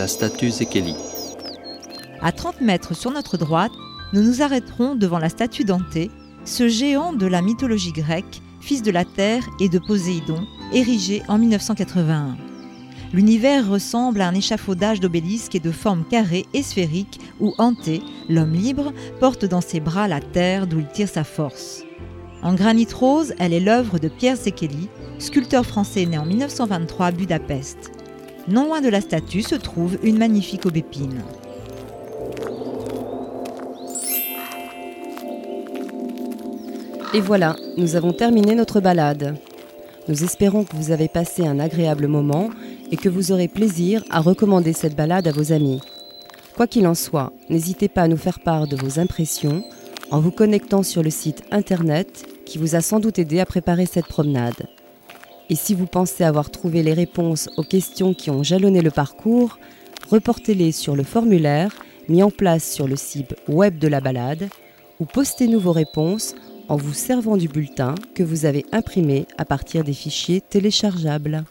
la statue Zekeli. À 30 mètres sur notre droite, nous nous arrêterons devant la statue d'Anté, ce géant de la mythologie grecque, fils de la terre et de Poséidon, érigé en 1981. L'univers ressemble à un échafaudage d'obélisques et de forme carrée et sphérique où Anté, l'homme libre, porte dans ses bras la terre d'où il tire sa force. En granit rose, elle est l'œuvre de Pierre Sekeli, sculpteur français né en 1923 à Budapest. Non loin de la statue se trouve une magnifique aubépine. Et voilà, nous avons terminé notre balade. Nous espérons que vous avez passé un agréable moment et que vous aurez plaisir à recommander cette balade à vos amis. Quoi qu'il en soit, n'hésitez pas à nous faire part de vos impressions en vous connectant sur le site internet qui vous a sans doute aidé à préparer cette promenade. Et si vous pensez avoir trouvé les réponses aux questions qui ont jalonné le parcours, reportez-les sur le formulaire mis en place sur le site web de la balade ou postez-nous vos réponses en vous servant du bulletin que vous avez imprimé à partir des fichiers téléchargeables.